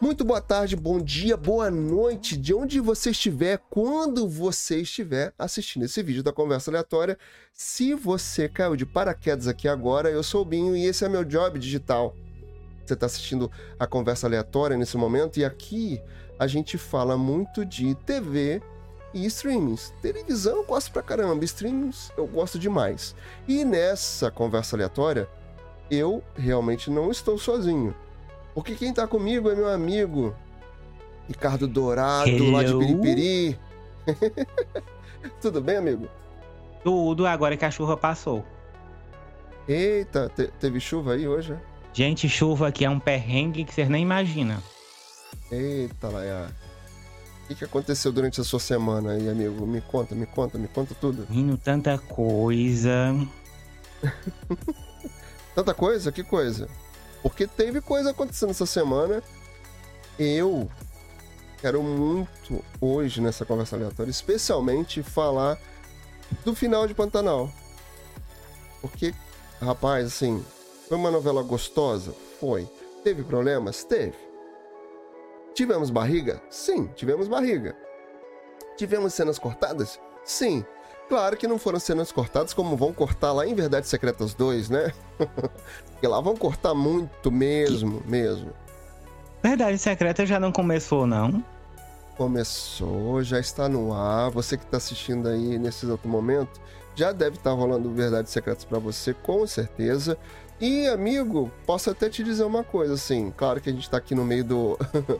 Muito boa tarde, bom dia, boa noite, de onde você estiver, quando você estiver assistindo esse vídeo da Conversa Aleatória. Se você caiu de paraquedas aqui agora, eu sou o Binho e esse é meu job digital. Você está assistindo a Conversa Aleatória nesse momento e aqui a gente fala muito de TV e streamings. Televisão eu gosto pra caramba, streamings eu gosto demais. E nessa Conversa Aleatória, eu realmente não estou sozinho. Porque quem tá comigo é meu amigo Ricardo Dourado, Hello. lá de Piripiri. Tudo bem, amigo? Tudo agora que a chuva passou. Eita, te- teve chuva aí hoje? né? Gente, chuva aqui é um perrengue que vocês nem imaginam. Eita, Laia. O que, aconteceu durante a sua semana aí, amigo? Me conta, me conta, me conta tudo. Rindo tanta coisa. Tanta coisa? Que coisa? Porque teve coisa acontecendo essa semana. Eu quero muito hoje nessa conversa aleatória, especialmente falar do final de Pantanal. Porque, rapaz, assim, foi uma novela gostosa? Foi. Teve problemas? Teve. Tivemos barriga? Sim, tivemos barriga. Tivemos cenas cortadas? Sim. Claro que não foram cenas cortadas como vão cortar lá em Verdades Secretas 2, né? Porque lá vão cortar muito mesmo, mesmo. Verdade secreta já não começou, não? Começou, já está no ar. Você que está assistindo aí nesse exato momento, já deve estar rolando Verdades Secretas para você, com certeza. E, amigo, posso até te dizer uma coisa, assim. Claro que a gente está aqui no meio do,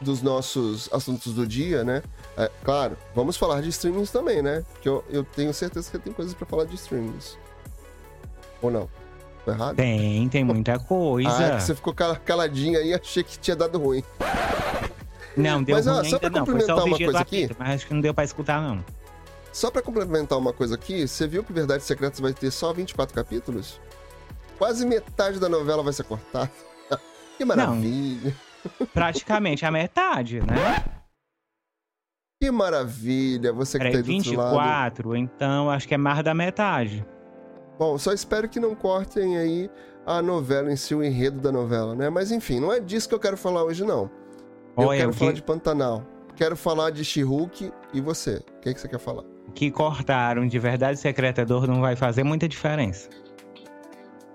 dos nossos assuntos do dia, né? É, claro, vamos falar de streamings também, né? Porque eu, eu tenho certeza que tem coisas para falar de streamings. Ou não? Tô errado? Tem, tem muita Ah, é coisa. que você ficou cala- caladinho aí e achei que tinha dado ruim. Não, deu Mas, ó, ruim só pra não. Complementar uma coisa aqui. apito, mas acho que não deu pra escutar, não. Só pra complementar uma coisa aqui, você viu que Verdades Secretas vai ter só 24 capítulos? Quase metade da novela vai ser cortada. que maravilha. Praticamente a metade, né? Que maravilha. Você que tá Peraí, aí do outro lado. 24, então acho que é mais da metade. Bom, só espero que não cortem aí a novela em si, o enredo da novela, né? Mas enfim, não é disso que eu quero falar hoje, não. Eu Olha, quero falar que, de Pantanal. Quero falar de She-Hulk e você. O que, que você quer falar? que cortaram de Verdade Secreta 2 não vai fazer muita diferença.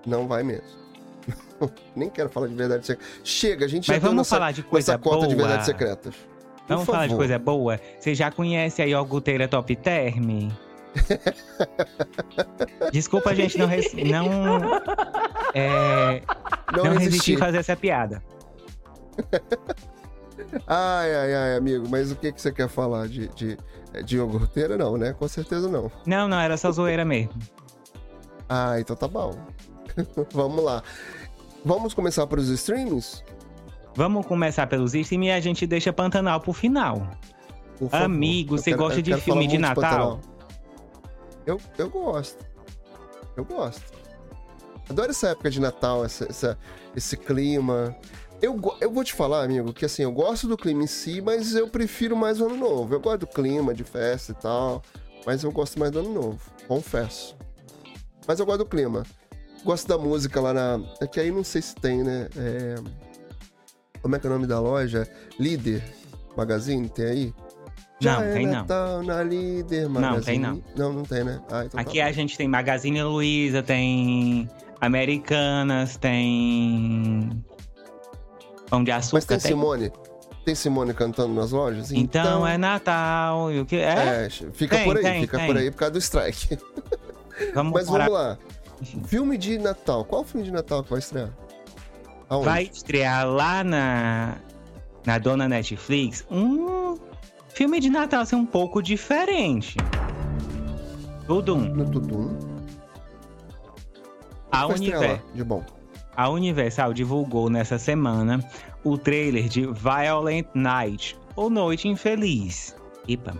Não vai mesmo. Nem quero falar de verdade secreta. Chega, a gente já Mas deu vamos nessa, falar de coisa cota boa. de verdades secretas. Por Vamos falar de favor. coisa boa? Você já conhece a iogurteira Top Term? Desculpa, gente, não, res- não, é, Não, não resisti a fazer essa piada. Ai, ai, ai, amigo, mas o que, que você quer falar? De, de, de iogurteira? Não, né? Com certeza não. Não, não, era só zoeira mesmo. Ah, então tá bom. Vamos lá. Vamos começar pelos streams? Vamos começar pelos itens e a gente deixa Pantanal pro final. Amigo, você quero- gosta de filme de Natal? Pantanal. Eu, eu gosto. Eu gosto. Adoro essa época de Natal, essa, essa- esse clima. Eu, eu vou te falar, amigo, que assim, eu gosto do clima em si, mas eu prefiro mais o ano novo. Eu gosto do clima, de festa e tal, mas eu gosto mais do ano novo, confesso. Mas eu gosto do clima. Gosto da música lá na. É que aí não sei se tem, né? É, Como é que é o nome da loja? Líder Magazine, tem aí? Não, tem não. Na Líder Magazine. tem não. Não, não tem, né? Ah, então Aqui tá a gente tem Magazine Luiza, tem Americanas, tem Pão de. Açúcar. Mas tem tem- Simone? Tem Simone cantando nas lojas? Então, é Natal. E o que é? É, fica Tem, por aí, tem, fica por aí por causa do strike. Vamos Mas parar. vamos lá. Filme de Natal. Qual filme de Natal que vai estrear? Aonde? Vai estrear lá na na dona Netflix um filme de Natal assim, um pouco diferente. Tudo um. No Tudum. A, Univer, lá, de bom. a Universal divulgou nessa semana o trailer de Violent Night, ou Noite Infeliz. Ipa.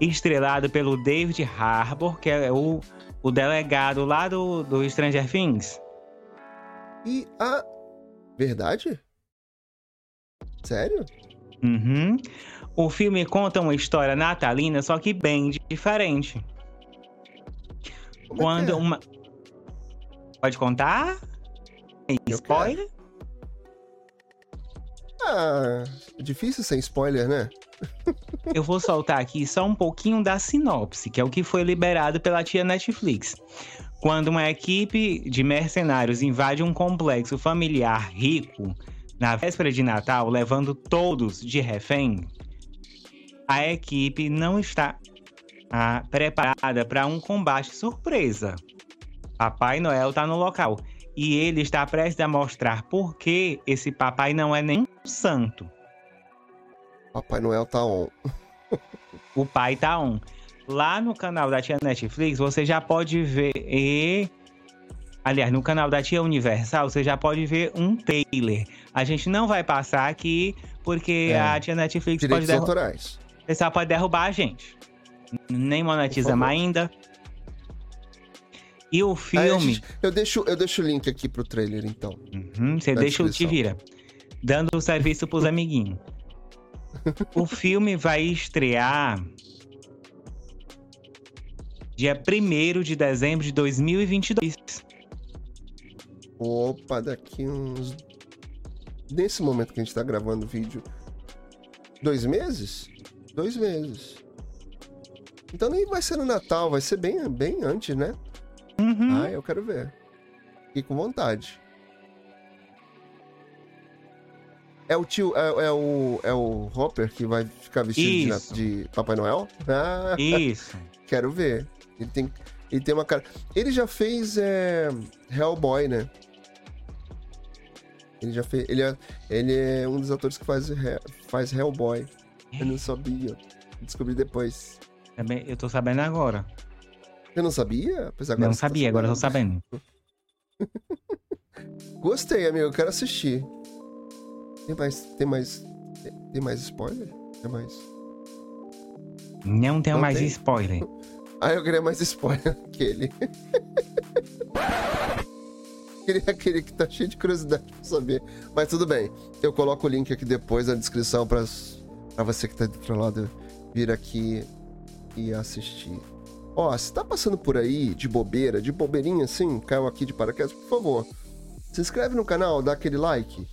Estrelado pelo David Harbour, que é o, o delegado lá do, do Stranger Things. E a... Verdade? Sério? Uhum. O filme conta uma história natalina, só que bem diferente. Como é Quando é? uma. Pode contar? Eu Spoiler? Ah, é difícil sem spoiler, né? Eu vou soltar aqui só um pouquinho da sinopse, que é o que foi liberado pela tia Netflix. Quando uma equipe de mercenários invade um complexo familiar rico na véspera de Natal, levando todos de refém, a equipe não está ah, preparada para um combate surpresa. Papai Noel está no local e ele está prestes a mostrar por que esse papai não é nem santo. Papai Noel tá on. o pai tá on. Lá no canal da tia Netflix, você já pode ver. E... Aliás, no canal da tia Universal, você já pode ver um trailer. A gente não vai passar aqui, porque é. a tia Netflix Direitos pode autorais. O pessoal pode derrubar a gente. Nem monetizamos ainda. E o filme. Gente, eu, deixo, eu deixo o link aqui pro trailer, então. Uhum, você deixa o Te Vira. Dando o serviço pros amiguinhos. O filme vai estrear dia 1 de dezembro de 2022. Opa, daqui uns. Nesse momento que a gente tá gravando o vídeo. Dois meses? Dois meses. Então nem vai ser no Natal, vai ser bem, bem antes, né? Uhum. Ah, eu quero ver. Fiquei com vontade. É o tio, é, é, o, é o Hopper que vai ficar vestido de, de, Papai Noel? Ah, Isso. Quero ver. Ele tem, ele tem uma cara. Ele já fez é, Hellboy, né? Ele já fez. Ele é, ele é um dos atores que faz, faz Hellboy. Eu não sabia. Descobri depois. Eu tô sabendo agora. Eu não sabia? Apesar agora não sabia, tá agora eu tô sabendo. Gostei, amigo. Eu quero assistir. Tem mais. Tem mais. Tem mais spoiler? Tem mais. Não tenho não mais tem. spoiler. Ah, eu queria mais spoiler que ele. queria aquele que tá cheio de curiosidade pra saber. Mas tudo bem. Eu coloco o link aqui depois na descrição pra, pra você que tá do outro lado vir aqui e assistir. Ó, se tá passando por aí de bobeira, de bobeirinha assim, caiu aqui de paraquedas, por favor, se inscreve no canal, dá aquele like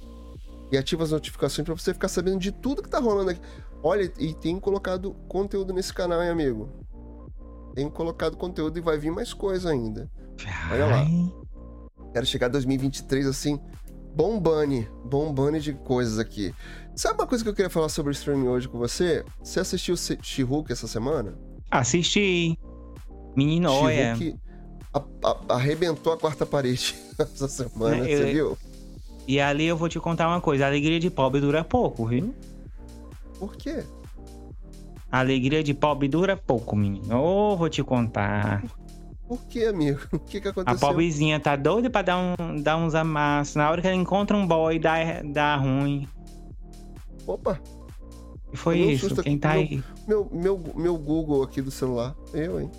e ativa as notificações para você ficar sabendo de tudo que tá rolando aqui. Olha, e tem colocado conteúdo nesse canal, hein, amigo? Tem colocado conteúdo e vai vir mais coisa ainda. Olha lá. Quero chegar a 2023 assim, bombane, bombane de coisas aqui. Sabe uma coisa que eu queria falar sobre o streaming hoje com você? Você assistiu She-Hulk essa semana? Assisti. Menino, olha. A, a, arrebentou a quarta parede essa semana, é, eu, você viu? E ali eu vou te contar uma coisa: a alegria de pobre dura pouco, viu? Por quê? A alegria de pobre dura pouco, menino. Ô, oh, vou te contar. Por quê, amigo? O que, que aconteceu? A pobrezinha tá doida pra dar, um, dar uns amassos. Na hora que ela encontra um boy, dá, dá ruim. Opa! E foi isso, quem tá meu, aí? Meu, meu, meu Google aqui do celular. Eu, hein?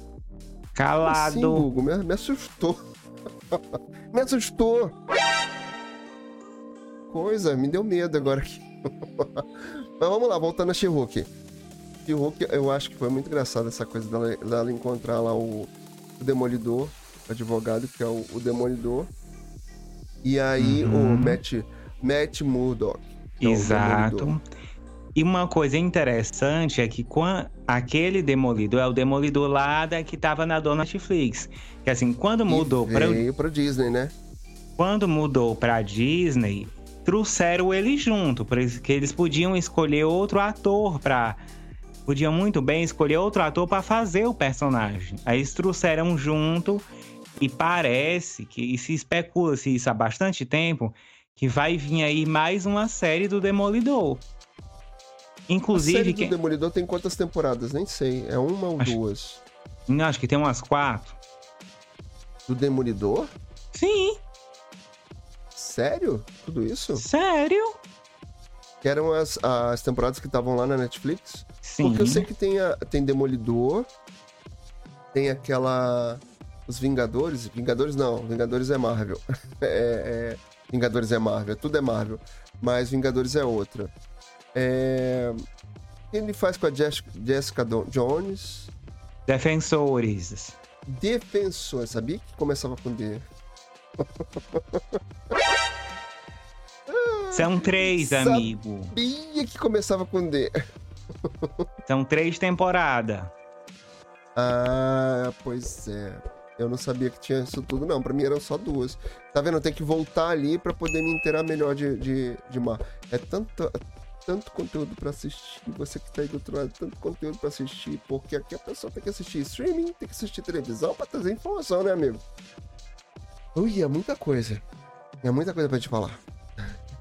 Calado. Sim, Google, me, me assustou. me assustou. Coisa, me deu medo agora aqui. Mas vamos lá, voltando a She-Hulk. She-Hulk, eu acho que foi muito engraçado essa coisa dela, dela encontrar lá o, o Demolidor, o advogado, que é o, o Demolidor. E aí uhum. o Matt, Matt Murdock. É Exato. E uma coisa interessante é que quando aquele demolidor é o demolidor lá da, que tava na dona Netflix. Que assim, quando mudou para pra Disney, né? Quando mudou pra Disney, trouxeram ele junto, porque eles podiam escolher outro ator para podiam muito bem escolher outro ator para fazer o personagem. Aí eles trouxeram junto e parece que e se especula-se isso há bastante tempo que vai vir aí mais uma série do Demolidor. Inclusive. A série do Demolidor tem quantas temporadas? Nem sei. É uma ou acho... duas? Não, acho que tem umas quatro. Do Demolidor? Sim. Sério? Tudo isso? Sério? Que eram as, as temporadas que estavam lá na Netflix? Sim. Porque eu sei que tem, a, tem Demolidor, tem aquela. Os Vingadores. Vingadores não, Vingadores é Marvel. é, é, Vingadores é Marvel, tudo é Marvel. Mas Vingadores é outra. É... Ele faz com a Jessica Jones. Defensores. Defensor, sabia que começava com D. São três, Sabia amigo. Sabia que começava com D. São três temporadas. Ah, pois é. Eu não sabia que tinha isso tudo, não. Pra mim eram só duas. Tá vendo? Eu tenho que voltar ali pra poder me inteirar melhor de, de, de mar. É tanto, tanto conteúdo pra assistir. Você que tá aí do outro lado, tanto conteúdo pra assistir. Porque aqui a pessoa tem que assistir streaming, tem que assistir televisão pra trazer informação, né, amigo? Ui, é muita coisa. É muita coisa pra te falar.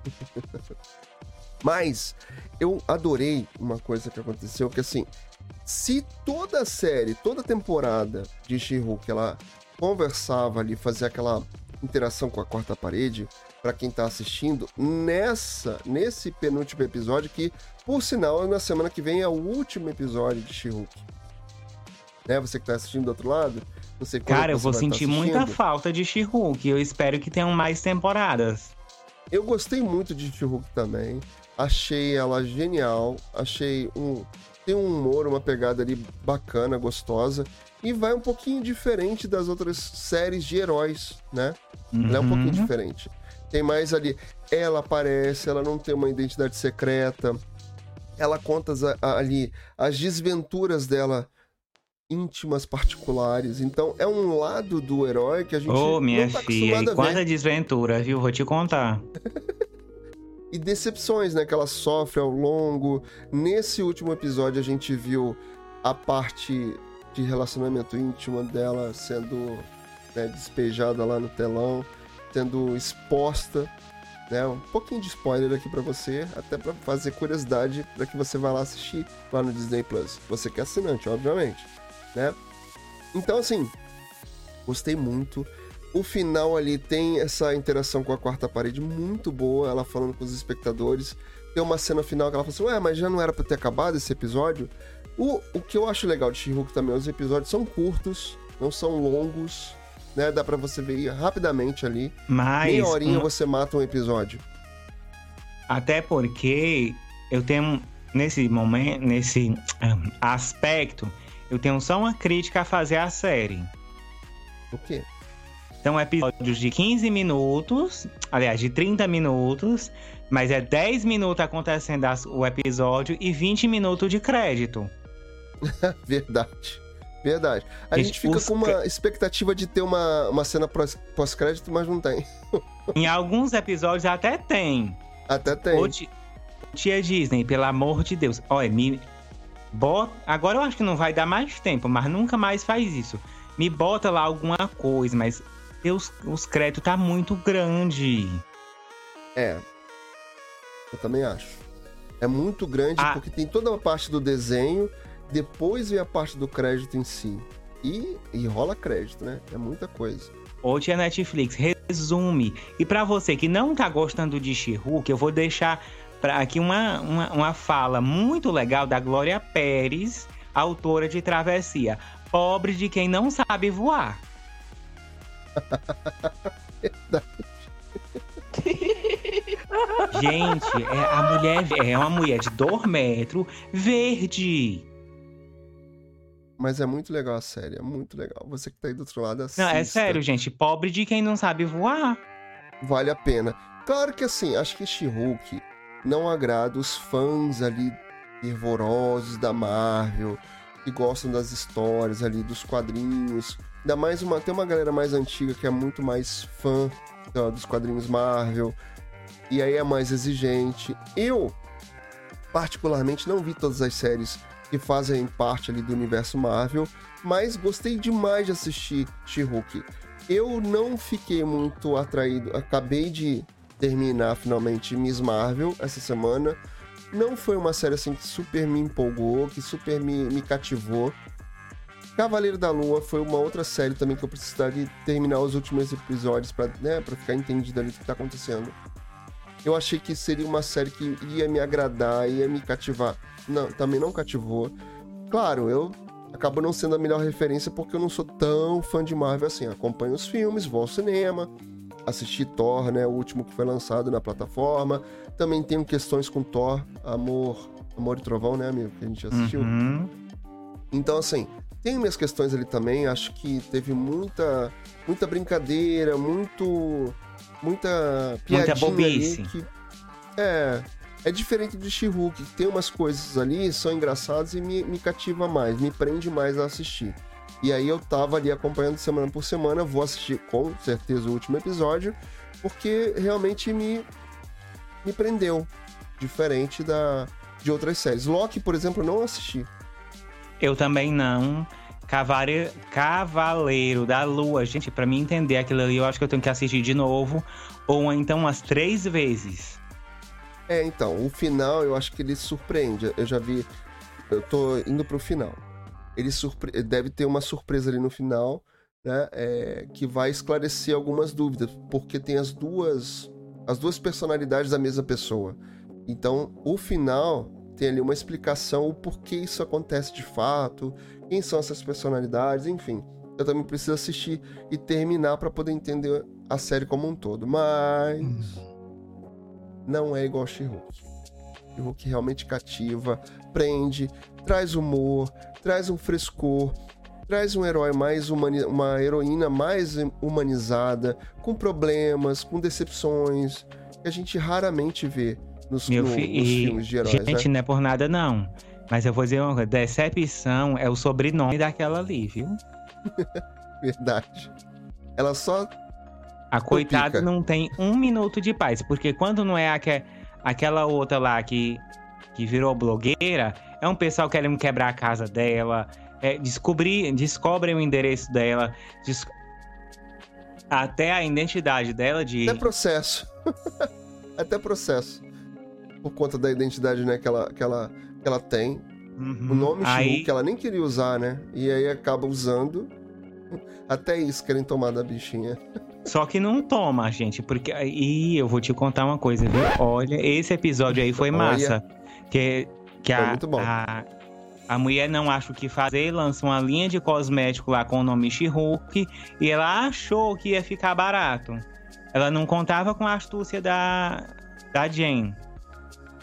Mas eu adorei uma coisa que aconteceu, que assim, se toda a série, toda a temporada de She-Hulk, ela conversava ali, fazia aquela interação com a quarta parede, para quem tá assistindo, nessa, nesse penúltimo episódio, que, por sinal, na semana que vem é o último episódio de She-Hulk. Né? Você que tá assistindo do outro lado, não sei quando Cara, eu você vou tá sentir muita falta de She-Hulk. Eu espero que tenham mais temporadas. Eu gostei muito de She-Hulk também. Achei ela genial. Achei um. Tem um humor, uma pegada ali bacana, gostosa. E vai um pouquinho diferente das outras séries de heróis, né? Ela é um Uhum. pouquinho diferente. Tem mais ali. Ela aparece, ela não tem uma identidade secreta. Ela conta ali as desventuras dela íntimas, particulares. Então é um lado do herói que a gente Ô, minha não tá filha, e quanta desventura, viu? Vou te contar. e decepções, né, que ela sofre ao longo. Nesse último episódio a gente viu a parte de relacionamento íntimo dela sendo né, despejada lá no telão, sendo exposta, né? Um pouquinho de spoiler aqui pra você, até pra fazer curiosidade para que você vá lá assistir lá no Disney Plus. Você que é assinante, obviamente, né? Então assim, gostei muito. O final ali tem essa interação com a quarta parede muito boa, ela falando com os espectadores. Tem uma cena final que ela fala assim: Ué, mas já não era pra ter acabado esse episódio? O, o que eu acho legal de She-Hulk também, os episódios são curtos, não são longos, né? Dá pra você ver rapidamente ali. Mas. Meia horinha um- você mata um episódio. Até porque eu tenho, nesse momento, nesse ahn, aspecto, eu tenho só uma crítica a fazer à série. O quê? São episódios de 15 minutos, aliás, de 30 minutos, mas é 10 minutos acontecendo o episódio e 20 minutos de crédito. Verdade. Verdade. A Gente, gente fica os com uma expectativa de ter uma, uma cena pós- pós-crédito, mas não tem. Em alguns episódios até tem. Até tem. Ô, tia Disney, pelo amor de Deus. Olha, me. Bota... Agora eu acho que não vai dar mais tempo, mas nunca mais faz isso. Me bota lá alguma coisa, mas Deus, os créditos tá muito grande. É. Eu também acho. É muito grande Ah. porque tem toda a parte do desenho, depois vem a parte do crédito em si. E, e rola crédito, né? É muita coisa. Ô, tia Netflix, resume. E pra você que não tá gostando de She-Hulk, eu vou deixar pra aqui uma, uma, uma fala muito legal da Glória Pérez, autora de Travessia. Pobre de quem não sabe voar. Gente, é, a mulher é uma mulher de 2 metros, verde. Mas é muito legal a série, é muito legal. Você que tá aí do outro lado, assista. Não, é sério, gente. Pobre de quem não sabe voar. Vale a pena. Claro que assim, acho que She-Hulk não agrada os fãs ali fervorosos da Marvel, que gostam das histórias ali, dos quadrinhos. Ainda mais uma, tem uma galera mais antiga que é muito mais fã ó, dos quadrinhos Marvel. E aí é mais exigente. Eu, particularmente, não vi todas as séries que fazem parte ali do universo Marvel, mas gostei demais de assistir She-Hulk. Eu não fiquei muito atraído, acabei de terminar finalmente Miss Marvel essa semana. Não foi uma série assim que super me empolgou, que super me, me cativou. Cavaleiro da Lua foi uma outra série também que eu precisaria terminar os últimos episódios pra, né, pra ficar entendido ali o que tá acontecendo. Eu achei que seria uma série que ia me agradar, ia me cativar. Não, também não cativou. Claro, eu acabo não sendo a melhor referência porque eu não sou tão fã de Marvel assim. Acompanho os filmes, vou ao cinema, assisti Thor, né, o último que foi lançado na plataforma. Também tenho questões com Thor, Amor, Amor e Trovão, né, amigo, que a gente assistiu. Uhum. Então, assim, tem minhas questões ali também. Acho que teve muita, muita brincadeira, muito, muita piadinha ali bobice. que É. É diferente de She-Hulk, tem umas coisas ali, são engraçadas e me, me cativa mais, me prende mais a assistir. E aí eu tava ali acompanhando semana por semana, vou assistir com certeza o último episódio, porque realmente me, me prendeu. Diferente da, de outras séries. Loki, por exemplo, eu não assisti. Eu também não. Cavaleiro, Cavaleiro da Lua. Gente, para mim entender aquilo ali, eu acho que eu tenho que assistir de novo. Ou então umas três vezes. É, então, o final eu acho que ele surpreende. Eu já vi. Eu tô indo pro final. Ele surpre... deve ter uma surpresa ali no final, né? É, que vai esclarecer algumas dúvidas. Porque tem as duas. As duas personalidades da mesma pessoa. Então, o final tem ali uma explicação o porquê isso acontece de fato, quem são essas personalidades, enfim. Eu também preciso assistir e terminar para poder entender a série como um todo. Mas não é igual She-Hulk. She-Hulk realmente cativa, prende, traz humor, traz um frescor, traz um herói mais humani uma heroína mais humanizada, com problemas, com decepções, que a gente raramente vê nos, Meu no, fi- nos filmes de heróis. Gente, né? não é por nada, não. Mas eu vou dizer uma coisa: Decepção é o sobrenome daquela ali, viu? Verdade. Ela só. A coitada não tem um minuto de paz. Porque quando não é aque- aquela outra lá que, que virou blogueira, é um pessoal querendo quebrar a casa dela, é, descobrir, descobrem o endereço dela, des- até a identidade dela de. Até processo. Até processo. Por conta da identidade né, que, ela, que, ela, que ela tem. Uhum. O nome Aí- She-Hulk ela nem queria usar, né? E aí acaba usando. Até isso querem tomar da bichinha. Só que não toma, gente, porque e eu vou te contar uma coisa, viu? Olha, esse episódio aí foi Olha. massa, que que Foi a, muito bom. a a mulher não acha o que fazer, lança uma linha de cosmético lá com o nome She-Hulk e ela achou que ia ficar barato. Ela não contava com a astúcia da da Jane.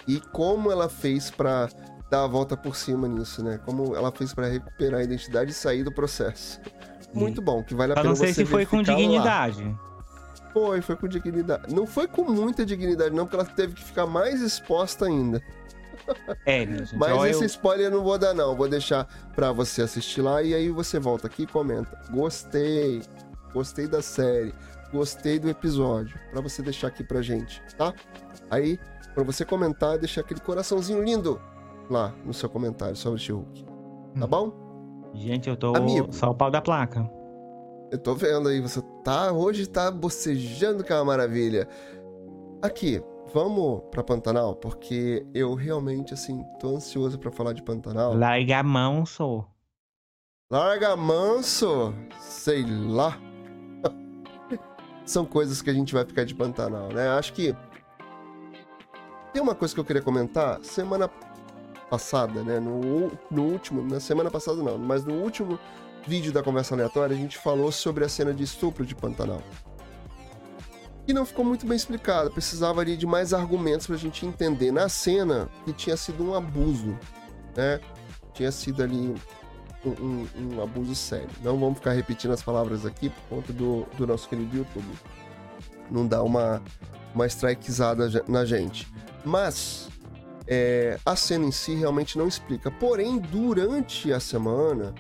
E como ela fez pra dar a volta por cima nisso, né? Como ela fez pra recuperar a identidade e sair do processo. Muito bom, que vale a Eu pena não sei você se foi com verificar lá. dignidade. Foi, foi com dignidade. Não foi com muita dignidade, não, porque ela teve que ficar mais exposta ainda. É, gente. Mas esse eu- spoiler eu não vou dar, não. Vou deixar pra você assistir lá e aí você volta aqui e comenta. Gostei. Gostei da série. Gostei do episódio. Pra você deixar aqui pra gente, tá? Aí, pra você comentar, deixar aquele coraçãozinho lindo lá no seu comentário sobre She-Hulk. Tá Hum. bom? Gente, eu tô Amigo. só o pau da placa. Eu tô vendo aí, você tá. Hoje tá bocejando que é uma maravilha. Aqui, vamos pra Pantanal, porque eu realmente, assim, tô ansioso pra falar de Pantanal. Larga sou. Larga manso, sei lá. São coisas que a gente vai ficar de Pantanal, né? Acho que tem uma coisa que eu queria comentar. Semana passada, né? No, no último, na semana passada não, mas no último vídeo da conversa aleatória a gente falou sobre a cena de estupro de Pantanal. E não ficou muito bem explicado. Precisava ali de mais argumentos pra gente entender na cena que tinha sido um abuso, né? Tinha sido ali um, um- um abuso sério. Não vamos ficar repetindo as palavras aqui por conta do, do nosso querido YouTube. Não dá uma, uma strikezada na gente. Mas é, a cena em si realmente não explica. Porém, durante a semana,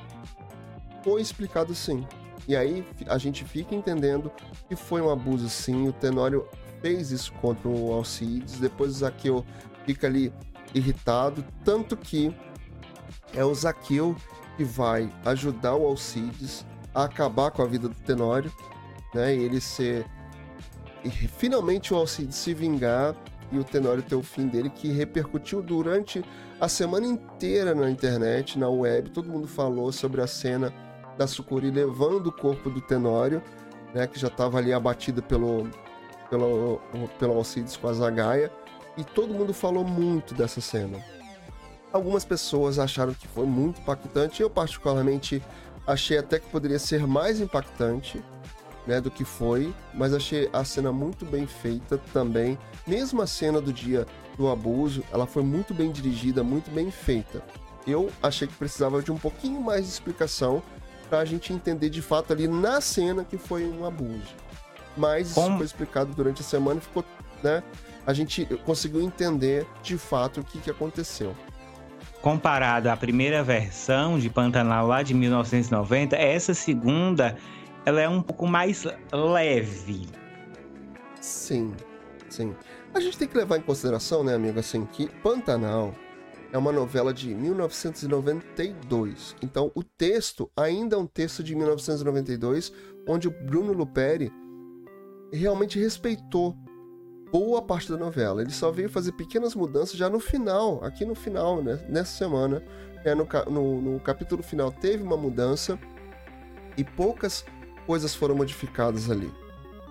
foi explicado sim. E aí a gente fica entendendo que foi um abuso sim. O Tenório fez isso contra o Alcides. Depois o Zaqueu fica ali irritado. Tanto que é o Zaqueu que vai ajudar o Alcides a acabar com a vida do Tenório, né? E ele ser. E finalmente o Alcides se vingar e o Tenório ter o fim dele, que repercutiu durante a semana inteira na internet, na web. Todo mundo falou sobre a cena da Sucuri levando o corpo do Tenório, né? Que já estava ali abatido pelo, pelo, pelo Alcides com a Zagaia. E todo mundo falou muito dessa cena. Algumas pessoas acharam que foi muito impactante. Eu, particularmente, achei até que poderia ser mais impactante né, do que foi, mas achei a cena muito bem feita também. Mesmo a cena do dia do abuso, ela foi muito bem dirigida, muito bem feita. Eu achei que precisava de um pouquinho mais de explicação para a gente entender de fato ali na cena que foi um abuso. Mas isso Como- foi explicado durante a semana e ficou, né? a gente conseguiu entender de fato o que, que aconteceu. Comparado à primeira versão de Pantanal lá de 1990, essa segunda ela é um pouco mais leve. Sim, sim. A gente tem que levar em consideração, né, amigo, assim, que Pantanal é uma novela de 1992. Então, o texto ainda é um texto de 1992, onde o Bruno Luperi realmente respeitou boa parte da novela. Ele só veio fazer pequenas mudanças já no final, aqui no final, né? nessa semana. É, no, no, no capítulo final teve uma mudança e poucas coisas foram modificadas ali.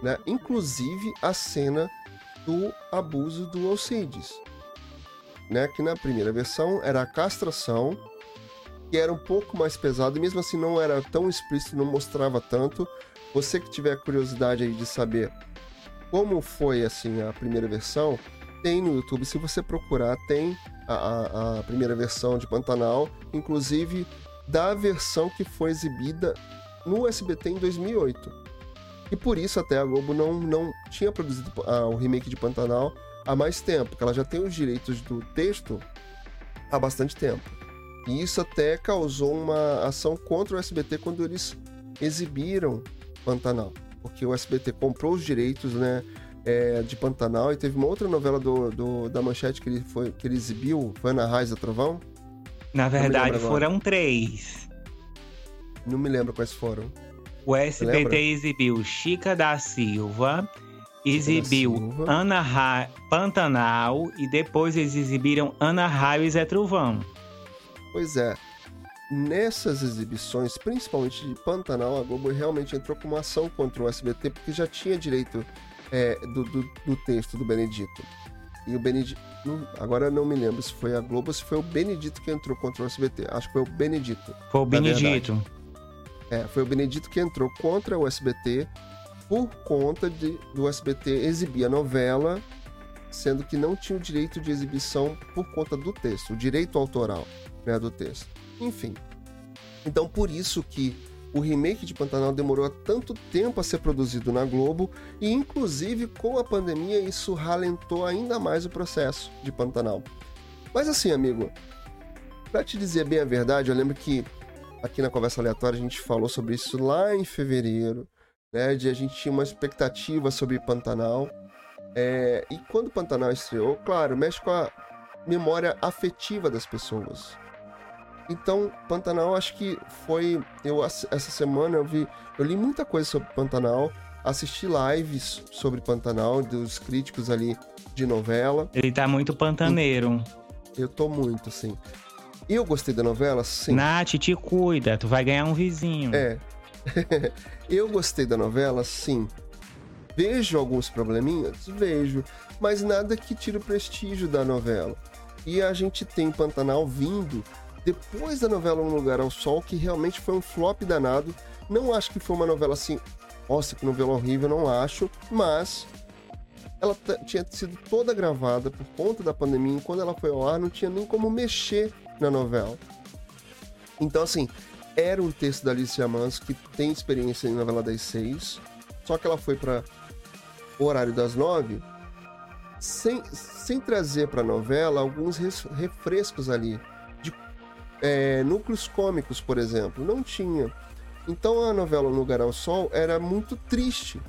Né? Inclusive a cena do abuso do Alcides. Né? Que na primeira versão era a castração, que era um pouco mais pesado, e mesmo assim não era tão explícito, não mostrava tanto. Você que tiver curiosidade aí de saber como foi assim a primeira versão, tem no YouTube. Se você procurar, tem a, a, a primeira versão de Pantanal, inclusive da versão que foi exibida no SBT em 2008. E por isso até a Globo não, não tinha produzido ah, o remake de Pantanal há mais tempo, porque ela já tem os direitos do texto há bastante tempo. E isso até causou uma ação contra o SBT quando eles exibiram Pantanal, porque o SBT comprou os direitos, né, é, de Pantanal e teve uma outra novela do, do, da Manchete que ele foi que ele exibiu, foi na Raiz da Trovão. Na verdade, foram três. Não me lembro quais foram. O SBT exibiu Chica da Silva, exibiu Silva. Ana Ra... Pantanal e depois eles exibiram Ana Raio e Zé Trovão. Pois é. Nessas exibições, principalmente de Pantanal, a Globo realmente entrou com uma ação contra o SBT porque já tinha direito é, do, do, do, texto do Benedito. E o Benedito. Agora não me lembro se foi a Globo ou se foi o Benedito que entrou contra o SBT. Acho que foi o Benedito. Foi o Benedito. É, foi o Benedito que entrou contra o SBT por conta de, do SBT exibir a novela, sendo que não tinha o direito de exibição por conta do texto, o direito autoral né, do texto. Enfim. Então, por isso que o remake de Pantanal demorou tanto tempo a ser produzido na Globo e, inclusive, com a pandemia, isso ralentou ainda mais o processo de Pantanal. Mas assim, amigo, para te dizer bem a verdade, eu lembro que aqui na conversa aleatória a gente falou sobre isso lá em fevereiro, né? De a gente tinha uma expectativa sobre Pantanal. É, e quando Pantanal estreou, claro, mexe com a memória afetiva das pessoas. Então, Pantanal, acho que foi. Eu essa semana eu vi, eu li muita coisa sobre Pantanal, assisti lives sobre Pantanal dos críticos ali de novela. Ele tá muito pantaneiro. Eu tô muito, assim. Eu gostei da novela, sim. Nath, te cuida, tu vai ganhar um vizinho. É. eu gostei da novela, sim. Vejo alguns probleminhas? Vejo. Mas nada que tire o prestígio da novela. E a gente tem Pantanal vindo depois da novela Um Lugar ao Sol, que realmente foi um flop danado. Não acho que foi uma novela assim, nossa, que novela horrível, não acho, mas ela tinha sido toda gravada por conta da pandemia, e quando ela foi ao ar não tinha nem como mexer na novela. Então, assim, era um texto da Alicia Manso, que tem experiência em novela das seis, só que ela foi para o horário das nove, sem, sem trazer para a novela alguns refrescos ali, de é, núcleos cômicos, por exemplo, não tinha. Então a novela No Lugar ao Sol era muito triste.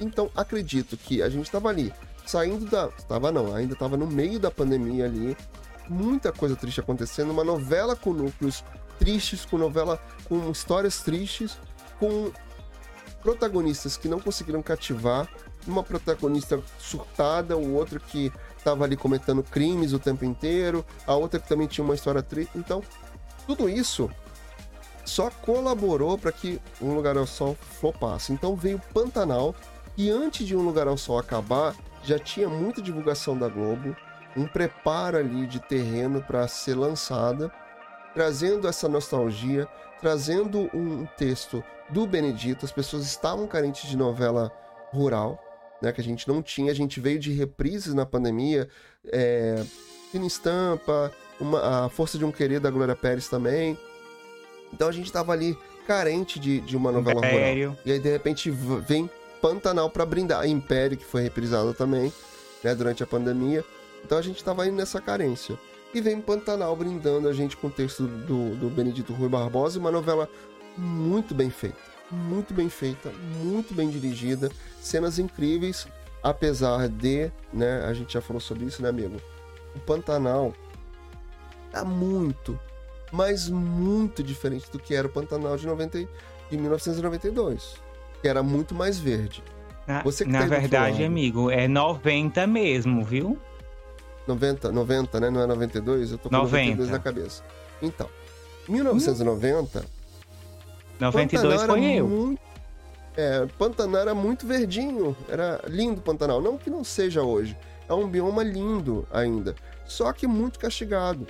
Então acredito que a gente estava ali, saindo da. Estava não, ainda estava no meio da pandemia ali, muita coisa triste acontecendo, uma novela com núcleos tristes, com novela com histórias tristes, com protagonistas que não conseguiram cativar, uma protagonista surtada, o outro que estava ali cometendo crimes o tempo inteiro, a outra que também tinha uma história triste. Então, tudo isso só colaborou para que Um Lugar ao Sol flopasse. Então veio Pantanal, e antes de Um Lugar ao Sol acabar, já tinha muita divulgação da Globo, um preparo ali de terreno para ser lançada, trazendo essa nostalgia, trazendo um texto do Benedito. As pessoas estavam carentes de novela rural, né, que a gente não tinha. A gente veio de reprises na pandemia, é, Fina Estampa, uma, a Força de um Querer da Glória Pérez também. Então a gente estava ali carente de, de uma novela Império. rural. E aí de repente vem Pantanal para brindar. Império, que foi reprisada também né, durante a pandemia. Então a gente estava indo nessa carência. E vem Pantanal brindando a gente com o texto do, do Benedito Rui Barbosa, uma novela muito bem feita. Muito bem feita, muito bem dirigida, cenas incríveis, apesar de, né, a gente já falou sobre isso, né, amigo? O Pantanal tá muito, mas muito diferente do que era o Pantanal de, 90, de 1992, que era muito mais verde. Na, na verdade, amigo, é 90 mesmo, viu? 90, 90, né? Não é 92? Eu tô com 90. 92 na cabeça. Então, 1990. Hum. 92 foi eu. Muito, é, Pantanal era muito verdinho. Era lindo Pantanal. Não que não seja hoje. É um bioma lindo ainda. Só que muito castigado.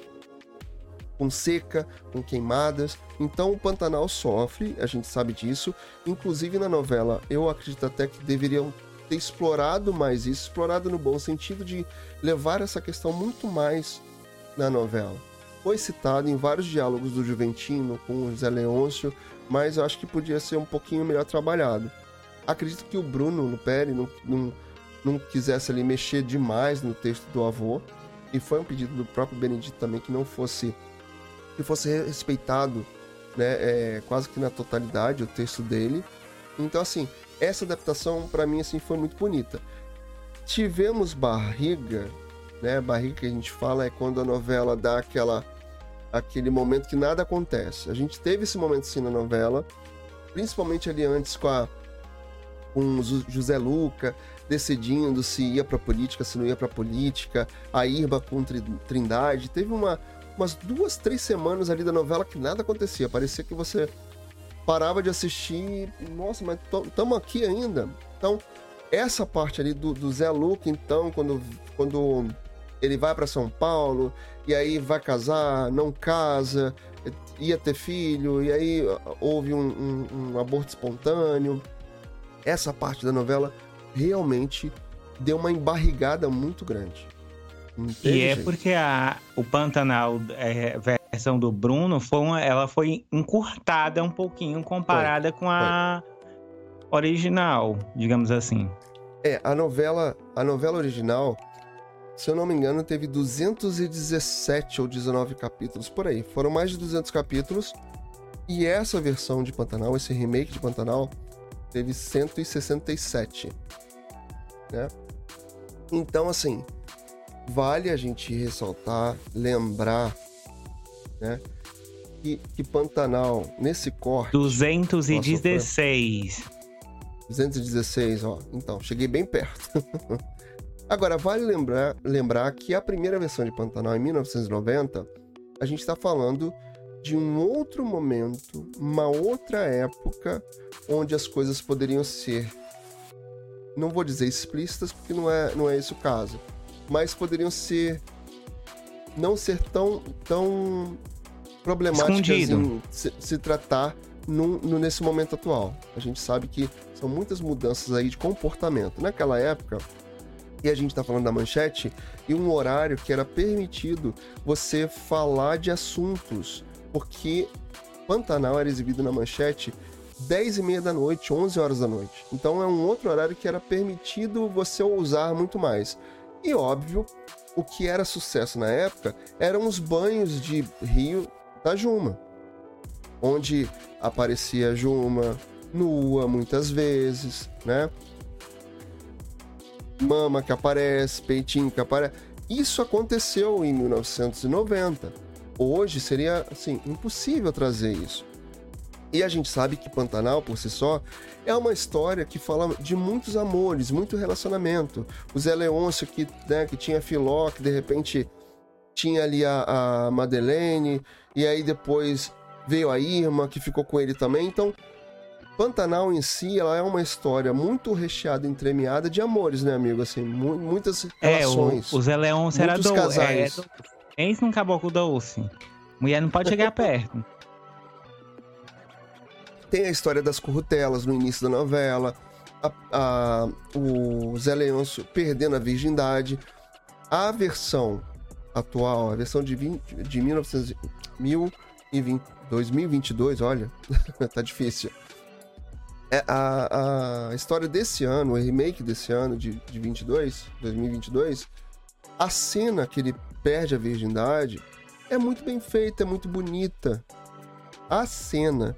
Com seca, com queimadas. Então o Pantanal sofre, a gente sabe disso. Inclusive na novela, eu acredito até que deveriam ter explorado mais isso, explorado no bom sentido de levar essa questão muito mais na novela. Foi citado em vários diálogos do Juventino com o Zé Leôncio, mas eu acho que podia ser um pouquinho melhor trabalhado. Acredito que o Bruno Luperi não, não, não quisesse ali mexer demais no texto do avô, e foi um pedido do próprio Benedito também que não fosse que fosse respeitado né, é, quase que na totalidade o texto dele. Então assim, essa adaptação para mim assim foi muito bonita. Tivemos barriga, né? Barriga que a gente fala é quando a novela dá aquela aquele momento que nada acontece. A gente teve esse momento sim na novela, principalmente ali antes com a com José Luca decidindo se ia para política, se não ia para política, a Irba com Trindade. Teve uma, umas duas, três semanas ali da novela que nada acontecia. Parecia que você parava de assistir, nossa, mas estamos aqui ainda. Então, essa parte ali do, do Zé Luca, então, quando, quando ele vai para São Paulo, e aí vai casar, não casa, ia ter filho, e aí houve um, um, um aborto espontâneo. Essa parte da novela realmente deu uma embarrigada muito grande. E é porque a, o Pantanal é, versão do Bruno foi uma, ela foi encurtada um pouquinho comparada foi, com a foi. Original, digamos assim. É, a novela, a novela original, se eu não me engano, teve 217 ou 19 capítulos por aí. Foram mais de 200 capítulos. E essa versão de Pantanal, esse remake de Pantanal, teve 167, né? Então, assim, vale a gente ressaltar, lembrar, né? Que, que Pantanal, nesse corte. 216. 216, ó. Então, cheguei bem perto. Agora, vale lembrar, lembrar que a primeira versão de Pantanal, em 1990, a gente está falando de um outro momento, uma outra época, onde as coisas poderiam ser, não vou dizer explícitas, porque não é, não é esse o caso, mas poderiam ser não ser tão tão problemáticas em se, se tratar no, nesse momento atual. A gente sabe que são muitas mudanças aí de comportamento. Naquela época, e a gente está falando da manchete, e um horário que era permitido você falar de assuntos, porque Pantanal era exibido na manchete 10 e meia da noite, 11 horas da noite. Então é um outro horário que era permitido você usar muito mais. E óbvio, o que era sucesso na época eram os banhos de rio da Juma, onde aparecia Juma nua muitas vezes, né? Mama que aparece, peitinho que aparece. Isso aconteceu em 1990. Hoje seria assim impossível trazer isso. E a gente sabe que Pantanal, por si só, é uma história que fala de muitos amores, muito relacionamento. O Zé Leôncio, que, né, que tinha Filó, que de repente tinha ali a, a Madeleine, e aí depois veio a Irma, que ficou com ele também. Então, Pantanal em si, ela é uma história muito recheada, entremeada de amores, né, amigo? Assim, mu muitas relações. É, o, o Zé Leôncio era do, casais. É, do... num caboclo doce. Mulher não pode chegar perto. Tem a história das currutelas no início da novela, a, a, o Zé Leôncio perdendo a virgindade. A versão atual, a versão de, 20, de 1900, 1020, 2022, olha, tá difícil. é, a, a história desse ano, o remake desse ano, de, de 22, 2022, a cena que ele perde a virgindade é muito bem feita, é muito bonita. A cena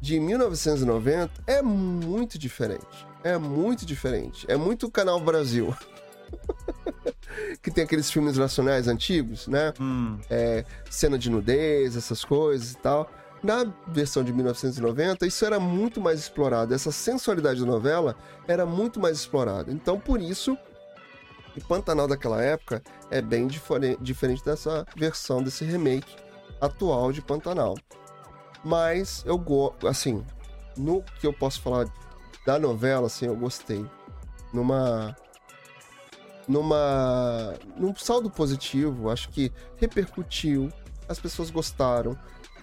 de 1990 é muito diferente. É muito diferente. É muito Canal Brasil. que tem aqueles filmes nacionais antigos, né? Hum. É, cena de nudez, essas coisas e tal. Na versão de 1990, isso era muito mais explorado. Essa sensualidade da novela era muito mais explorada. Então, por isso, o Pantanal daquela época é bem diferente dessa versão, desse remake atual de Pantanal. Mas eu gosto, assim, no que eu posso falar da novela, assim, eu gostei. Numa numa num saldo positivo, acho que repercutiu, as pessoas gostaram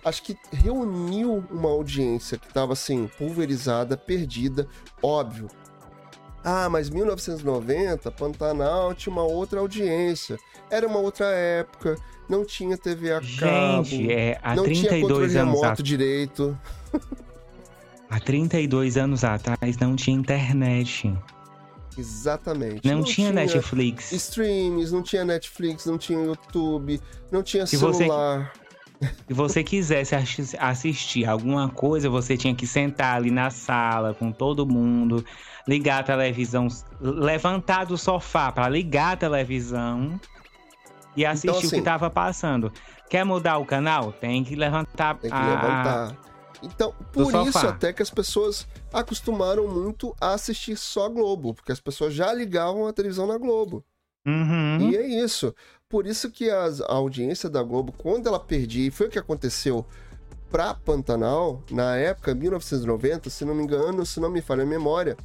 acho que reuniu uma audiência que estava assim, pulverizada, perdida, óbvio. Ah, mas 1990, Pantanal tinha uma outra audiência. Era uma outra época, não tinha TV a cabo. Gente, é, há não 32 tinha controle anos remoto direito. há 32 anos atrás não tinha internet. Exatamente. Não, não tinha, tinha, Netflix. Streams, não tinha Netflix, não tinha YouTube, não tinha Se celular. Você se você quisesse assistir alguma coisa, você tinha que sentar ali na sala com todo mundo, ligar a televisão, levantar do sofá para ligar a televisão e assistir então, assim, o que estava passando. Quer mudar o canal? Tem que levantar. Tem que a... levantar. Então, por isso até que as pessoas acostumaram muito a assistir só Globo, porque as pessoas já ligavam a televisão na Globo. Uhum. E é isso. Por isso que as, a audiência da Globo, quando ela perdia, e foi o que aconteceu pra Pantanal, na época, 1990, se não me engano, se não me falha a memória,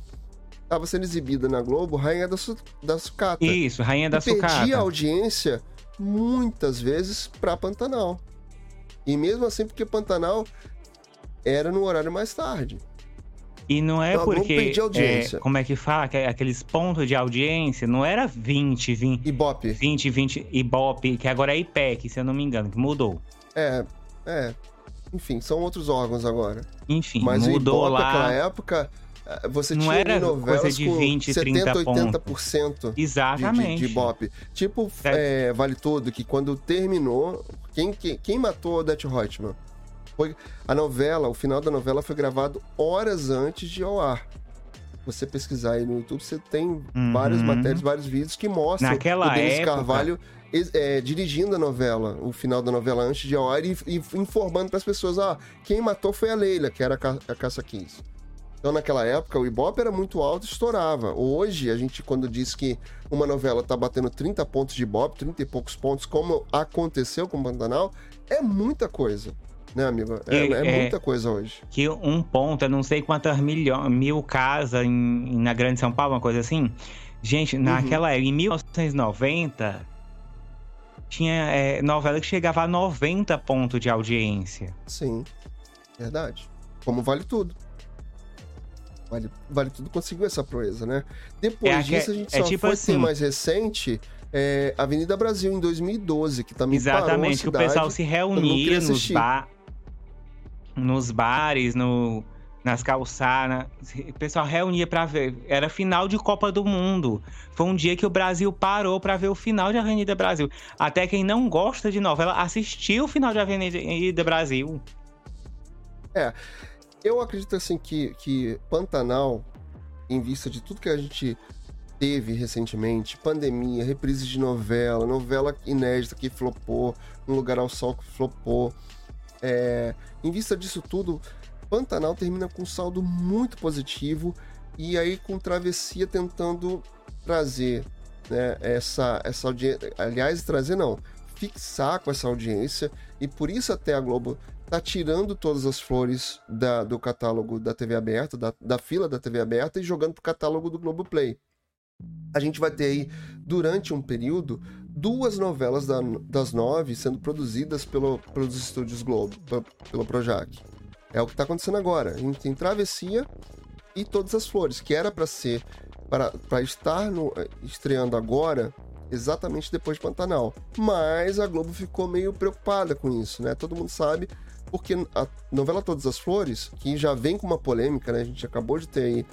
estava sendo exibida na Globo Rainha da, Su da Sucata. Isso, Rainha da e Sucata. perdia a audiência muitas vezes pra Pantanal. E mesmo assim, porque Pantanal era no horário mais tarde. E não é então, porque. É, como é que fala? Aqueles pontos de audiência, não era 20, 20. Ibope. 20, 20. Ibope, que agora é IPEC, se eu não me engano, que mudou. É, é. Enfim, são outros órgãos agora. Enfim, Mas mudou o Ibope, lá. naquela época, eh, você não tinha era coisa de 20, com 70, 30 80% Exatamente. De, de, de Ibope. Tipo, é, Vale Tudo, que quando terminou, quem, quem, quem matou Odete Reutemann? Foi, a novela, o final da novela foi gravado horas antes de ao ar. Você pesquisar aí no YouTube, você tem uhum. várias matérias, vários vídeos que mostram Naquela o Denis época... Carvalho é, dirigindo a novela, o final da novela antes de ao ar e, e informando para as pessoas: ah, quem matou foi a Leila, que era a, Ca a Caça 15. Então, naquela época, o Ibope era muito alto e estourava. Hoje, a gente, quando diz que uma novela tá batendo 30 pontos de Ibope, 30 e poucos pontos, como aconteceu com o Pantanal, é muita coisa né, amigo? É, é, é, muita coisa hoje. Que um ponto, eu não sei quantas milho, mil casas em, na Grande São Paulo, uma coisa assim. Gente, uhum. naquela época, em 1990, tinha é, novela que chegava a 90 pontos de audiência. Sim, verdade. Como vale tudo. Vale, vale tudo conseguiu essa proeza, né? Depois é, disso, a gente é só tipo foi assim, mais recente é, Avenida Brasil, em 2012, que também Exatamente, que o pessoal se reunia nos, ba nos bares, no, nas calçadas. O pessoal reunia para ver. Era final de Copa do Mundo. Foi um dia que o Brasil parou para ver o final de Avenida Brasil. Até quem não gosta de novela assistiu o final de Avenida Brasil. É. Eu acredito assim que, que Pantanal, em vista de tudo que a gente teve recentemente, pandemia, reprise de novela, novela inédita que flopou, Um Lugar ao Sol que flopou, é, em vista disso tudo, Pantanal termina com um saldo muito positivo e aí com Travessia tentando trazer né, essa, essa audiência. Aliás, trazer não, fixar com essa audiência e por isso até a Globo tá tirando todas as flores da, do catálogo da TV aberta, da, da fila da TV aberta e jogando pro catálogo do Globo Play. A gente vai ter aí, durante um período, duas novelas da, das nove sendo produzidas pelo, pelos estúdios Globo, pelo Projac. É o que está acontecendo agora. A gente tem Travessia e Todas as Flores, que era para ser, para estar no, estreando agora exatamente depois de Pantanal. Mas a Globo ficou meio preocupada com isso, né? Todo mundo sabe, porque a novela Todas as Flores, que já vem com uma polêmica, né? A gente acabou de ter aí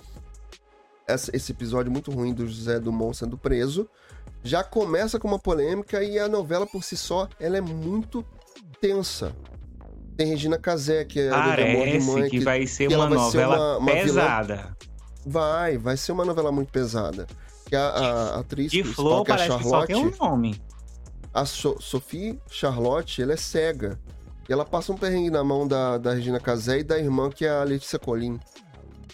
esse episódio muito ruim do José Dumont sendo preso, já começa com uma polêmica e a novela por si só, ela é muito tensa. Tem Regina Casé, que é Parece Amor de Mãe, que, que vai ser que uma novela ser uma, uma pesada. Vilã... Vai, vai ser uma novela muito pesada. Que a, a atriz de Flor, que é a Charlotte, só tem um nome. A so Sophie Charlotte, ela é cega. E ela passa um perrengue na mão da, da Regina Casé e da irmã, que é a Letícia Colim.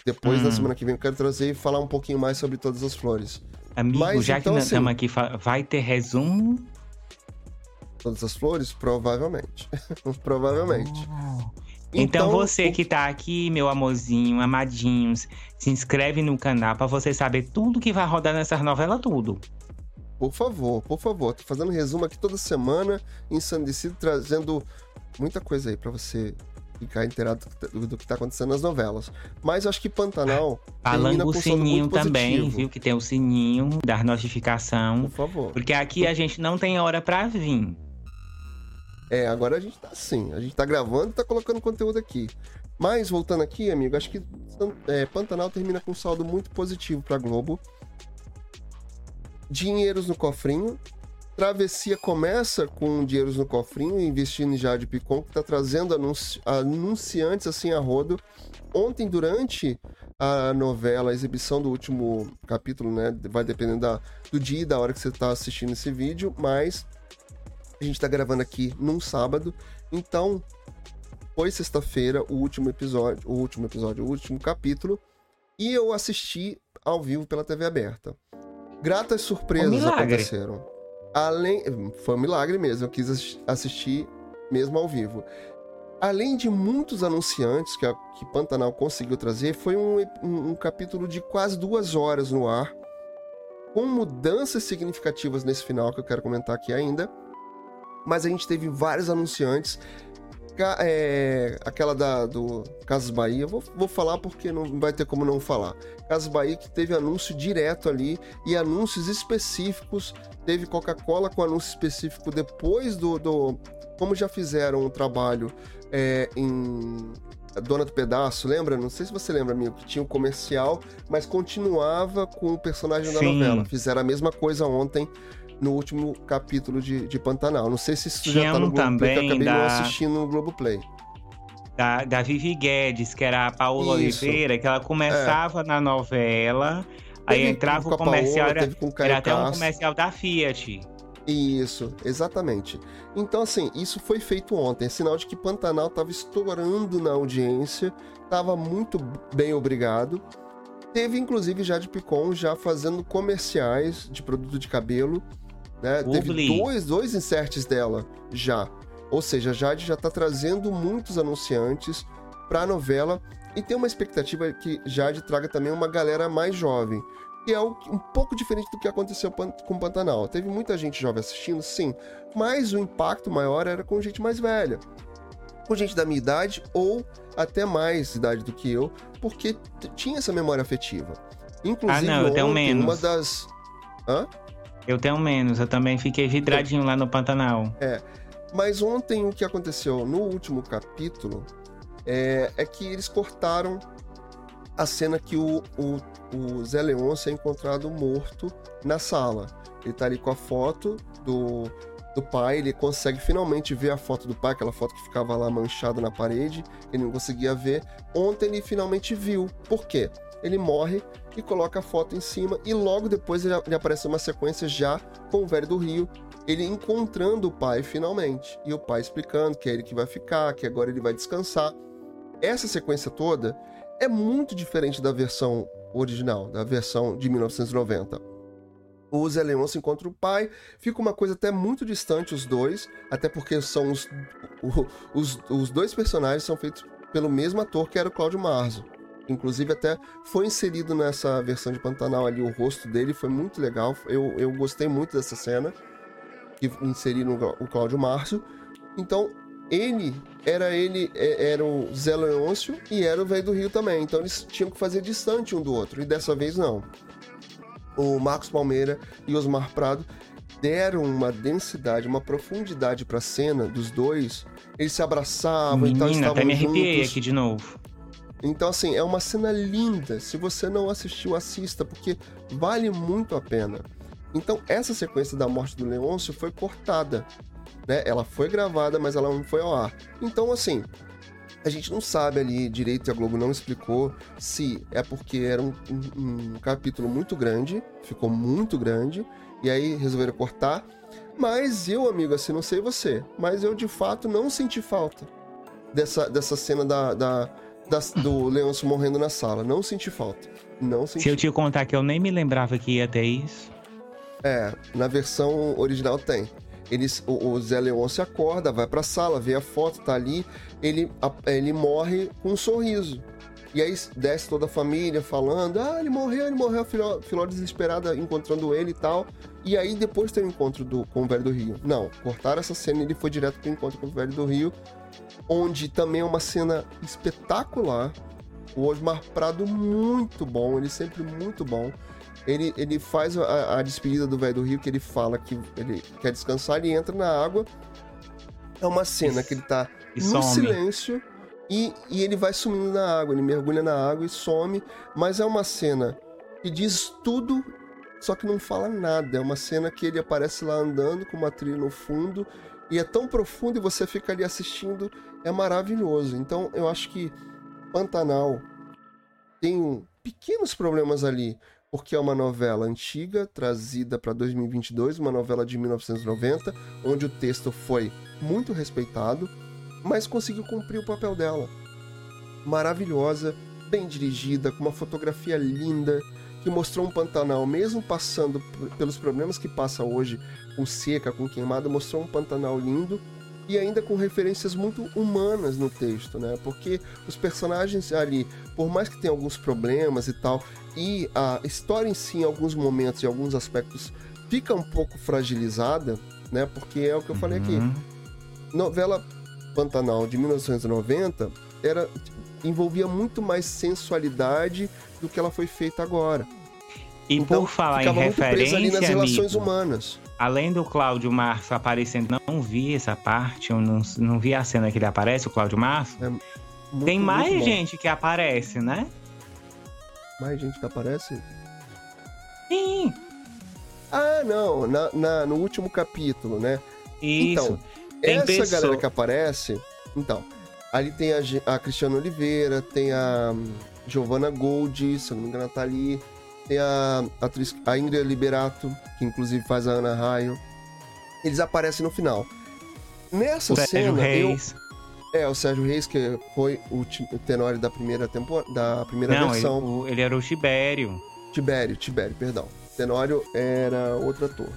Depois, hum. na semana que vem, eu quero trazer e falar um pouquinho mais sobre todas as flores. Amigo, Mas, já então, que nós assim, estamos aqui, vai ter resumo? Todas as flores? Provavelmente. Provavelmente. Oh. Então, então, você que tá aqui, meu amorzinho, amadinhos, se inscreve no canal para você saber tudo que vai rodar nessas novelas, tudo. Por favor, por favor. Tô fazendo resumo aqui toda semana, ensandecido, trazendo muita coisa aí para você ficar inteirado do, que tá acontecendo nas novelas. Mas eu acho que Pantanal. Falando o sininho também, viu? Que tem o sininho da notificação. Por favor. Porque aqui a gente não tem hora para vir. É, agora a gente tá assim. A gente tá gravando e tá colocando conteúdo aqui. Mas, voltando aqui, amigo, acho que é, Pantanal termina com um saldo muito positivo pra Globo. Dinheiros no cofrinho. Travessia começa com dinheiros no cofrinho, investindo em Jade Picon, que tá trazendo anunci anunciantes assim a rodo. Ontem, durante a novela, a exibição do último capítulo, né? Vai dependendo da, do dia e da hora que você tá assistindo esse vídeo, mas a gente tá gravando aqui num sábado, então foi sexta-feira o último episódio, o último episódio, o último capítulo, e eu assisti ao vivo pela TV aberta. Gratas surpresas aconteceram. Além, foi um milagre mesmo, eu quis assistir mesmo ao vivo. Além de muitos anunciantes que, a, que Pantanal conseguiu trazer, foi um, um, um capítulo de quase duas horas no ar, com mudanças significativas nesse final que eu quero comentar aqui ainda mas a gente teve vários anunciantes. É, aquela da, do Casas Bahia, vou, vou falar porque não vai ter como não falar. Casas Bahia que teve anúncio direto ali e anúncios específicos. Teve Coca-Cola com anúncio específico depois do. do como já fizeram um trabalho é, em Dona do Pedaço, lembra? Não sei se você lembra, amigo, que tinha um comercial, mas continuava com o personagem da novela. Fizeram a mesma coisa ontem no último capítulo de, de Pantanal. Não sei se isso Tinha já tá no Globoplay, que eu acabei da... não assistindo no Globoplay. Da, da Vivi Guedes, que era a Paola isso. Oliveira, que ela começava é. na novela, teve aí entrava o comercial, Paola, era, com era até um comercial da Fiat. Isso, exatamente. Então, assim, isso foi feito ontem. É sinal de que Pantanal estava estourando na audiência, estava muito bem obrigado. Teve, inclusive, Jade Picon já fazendo comerciais de produto de cabelo né? Teve dois, dois inserts dela já. Ou seja, a Jade já está trazendo muitos anunciantes para a novela e tem uma expectativa que Jade traga também uma galera mais jovem. Que é um pouco diferente do que aconteceu com Pantanal. Teve muita gente jovem assistindo, sim, mas o impacto maior era com gente mais velha. Com gente da minha idade ou até mais idade do que eu, porque tinha essa memória afetiva. Inclusive, ah, não, eu menos. uma das. Hã? Eu tenho menos, eu também fiquei vidradinho lá no Pantanal. É. Mas ontem o que aconteceu no último capítulo é, é que eles cortaram a cena que o, o, o Zé Leôncio é encontrado morto na sala. Ele tá ali com a foto do, do pai, ele consegue finalmente ver a foto do pai, aquela foto que ficava lá manchada na parede, ele não conseguia ver. Ontem ele finalmente viu. Por quê? Ele morre e coloca a foto em cima e logo depois ele, aparece uma sequência já com o velho do Rio, ele encontrando o pai finalmente e o pai explicando que é ele que vai ficar, que agora ele vai descansar. Essa sequência toda é muito diferente da versão original, da versão de 1990. O Zé Leon se encontra o pai, fica uma coisa até muito distante os dois, até porque são os, os, os dois personagens são feitos pelo mesmo ator que era o Cláudio Marzo. Inclusive, até foi inserido nessa versão de Pantanal ali o rosto dele, foi muito legal. Eu, eu gostei muito dessa cena, que inseriram o Cláudio Márcio. Então, ele era ele é, era o Zé Leôncio e era o velho do Rio também. Então eles tinham que fazer distante um do outro. E dessa vez não. O Marcos Palmeira e Osmar Prado deram uma densidade, uma profundidade pra cena dos dois. Eles se abraçavam e tal, Menina, estavam até me arrepiei juntos. aqui de novo. Então, assim, é uma cena linda. Se você não assistiu, assista, porque vale muito a pena. Então, essa sequência da morte do Leôncio foi cortada. Né? Ela foi gravada, mas ela não foi ao ar. Então, assim, a gente não sabe ali direito, e a Globo não explicou se é porque era um, um- um capítulo muito grande, ficou muito grande, e aí resolveram cortar. Mas eu, amigo, assim, não sei você, mas eu de fato não senti falta dessa, dessa cena da, da- das- do Leôncio morrendo na sala. Não senti falta. Não senti Se eu te contar que eu nem me lembrava que ia ter isso. É, na versão original tem. Eles, o, o Zé Leôncio acorda, vai pra sala, vê a foto, tá ali, ele, a- ele morre com um sorriso. E aí desce toda a família falando: Ah, ele morreu, ele morreu, a filó, filó desesperada encontrando ele e tal. E aí depois tem o encontro do, com o Velho do Rio. Não, cortaram essa cena e ele foi direto pro encontro com o Velho do Rio, onde também é uma cena espetacular. O Osmar Prado muito bom, ele sempre muito bom. Ele, ele faz a, a despedida do velho do Rio, que ele fala que ele quer descansar, ele entra na água. É uma cena que ele tá E no some. silêncio e, e ele vai sumindo na água, ele mergulha na água e some, mas é uma cena que diz tudo, só que não fala nada. É uma cena que ele aparece lá andando com uma trilha no fundo e é tão profundo e você fica ali assistindo, é maravilhoso. Então eu acho que Pantanal tem pequenos problemas ali, porque é uma novela antiga, trazida para 2022, uma novela de 1990, onde o texto foi muito respeitado, mas conseguiu cumprir o papel dela. Maravilhosa, bem dirigida, com uma fotografia linda, que mostrou um Pantanal, mesmo passando pelos problemas que passa hoje, com seca, com queimada, mostrou um Pantanal lindo e ainda com referências muito humanas no texto, né? Porque os personagens ali, por mais que tenham alguns problemas e tal, e a história em si, em alguns momentos e alguns aspectos, fica um pouco fragilizada, né? Porque é o que eu falei aqui. Uhum. Novela Pantanal de 1990 era envolvia muito mais sensualidade do que ela foi feita agora. E então, por falar em presa ali nas referência, relações amigo, humanas. Além do Cláudio Março aparecendo, não vi essa parte, eu não, não vi a cena que ele aparece, o Cláudio Março. Muito, Tem mais gente que aparece, né? Mais gente que aparece? Sim, Ah, não, na, na- no último capítulo, né? isso. Então, Tem essa pessoa- galera que aparece, então, ali tem a, a Cristiana Oliveira, tem a hum, Giovanna Gold, se eu não me engano, ela tá ali. Tem a atriz, a Ingrid Liberato, que inclusive faz a Ana Raio. Eles aparecem no final. Nessa o Sérgio cena, eu, Reis. é, o Sérgio Reis, que foi o, tenório da primeira temporada, da primeira Não, ele, versão. o- ele era o Tibério. Tibério, Tibério, perdão. Tenório era outro ator.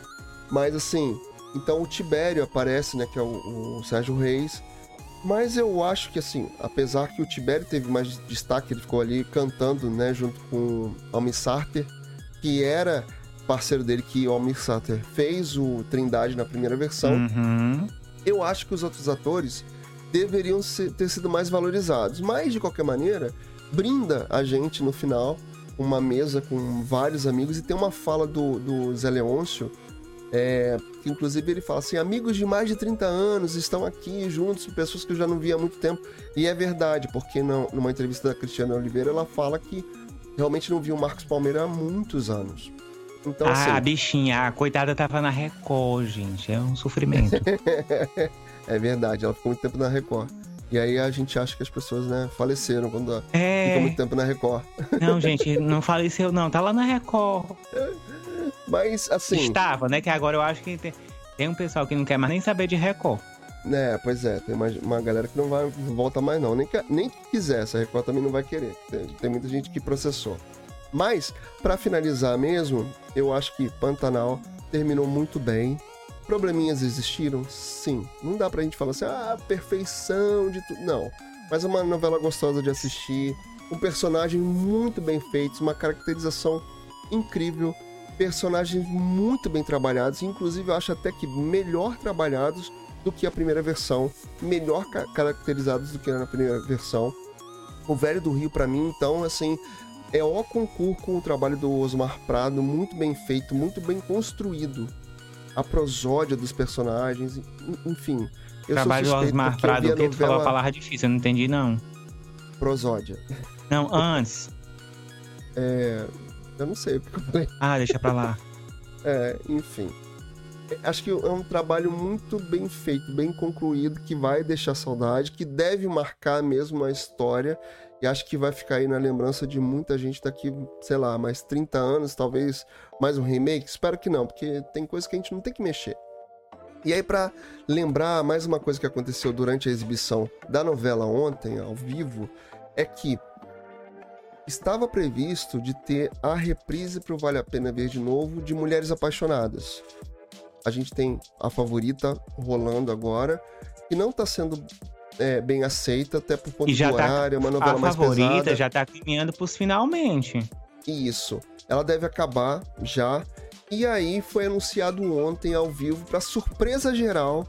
Mas assim, então o Tibério aparece, né, que é o, o Sérgio Reis. Mas eu acho que assim, apesar que o Tibério teve mais destaque, ele ficou ali cantando, né, junto com o Almir Sarter, que era parceiro dele, que o Almir Sarter fez o Trindade na primeira versão Uhum. eu acho que os outros atores deveriam ser- ter sido mais valorizados. Mas, de qualquer maneira, brinda a gente no final uma mesa com vários amigos e tem uma fala do, do Zé Leôncio, é, que inclusive ele fala assim: amigos de mais de 30 anos estão aqui juntos, pessoas que eu já não via há muito tempo. E é verdade, porque não- numa entrevista da Cristiana Oliveira ela fala que realmente não viu o Marcos Palmeira há muitos anos. Então, ah, assim, bichinha, a coitada tava na Record, gente. É um sofrimento. é verdade, ela ficou muito tempo na Record. E aí a gente acha que as pessoas, né, faleceram quando ficam é. muito tempo na Record. Não, gente, não faleceu, não. Tá lá na Record. Mas, assim, Estava, né? Que agora eu acho que tem, tem um pessoal que não quer mais nem saber de Record. né, pois é, tem uma, uma galera que não vai não volta mais não. Nem que, nem que quisesse, a Record também não vai querer. Tem, tem muita gente que processou. Mas, pra finalizar mesmo, eu acho que Pantanal terminou muito bem. Probleminhas existiram? Sim. Não dá pra gente falar assim, ah, perfeição de tudo. Não. Mas é uma novela gostosa de assistir. Um personagem muito bem feito, uma caracterização incrível. Personagens muito bem trabalhados. Inclusive, eu acho até que melhor trabalhados do que a primeira versão. Melhor ca- caracterizados do que na primeira versão. O Velho do Rio, pra mim, então, assim, é o concurso com o trabalho do Osmar Prado, muito bem feito, muito bem construído. a prosódia dos personagens, enfim. Eu Trabalho do Osmar Prado, o que tu falou a palavra difícil, eu não entendi não. Prosódia. Não, antes. é... Eu não sei o que eu falei. Ah, deixa pra lá. é, enfim. Acho que é um trabalho muito bem feito, bem concluído, que vai deixar saudade, que deve marcar mesmo a história e acho que vai ficar aí na lembrança de muita gente daqui, sei lá, mais 30 anos, talvez mais um remake. Espero que não, porque tem coisa que a gente não tem que mexer. E aí, para lembrar mais uma coisa que aconteceu durante a exibição da novela ontem, ao vivo, é que estava previsto de ter a reprise para o Vale a Pena Ver de Novo de Mulheres Apaixonadas. A gente tem a favorita rolando agora, que não está sendo é, bem aceita, até por ponto de tá horário, tá, uma novela mais pesada. A favorita já tá caminhando pros finalmente. Isso. Ela deve acabar já. E aí foi anunciado ontem ao vivo, para surpresa geral,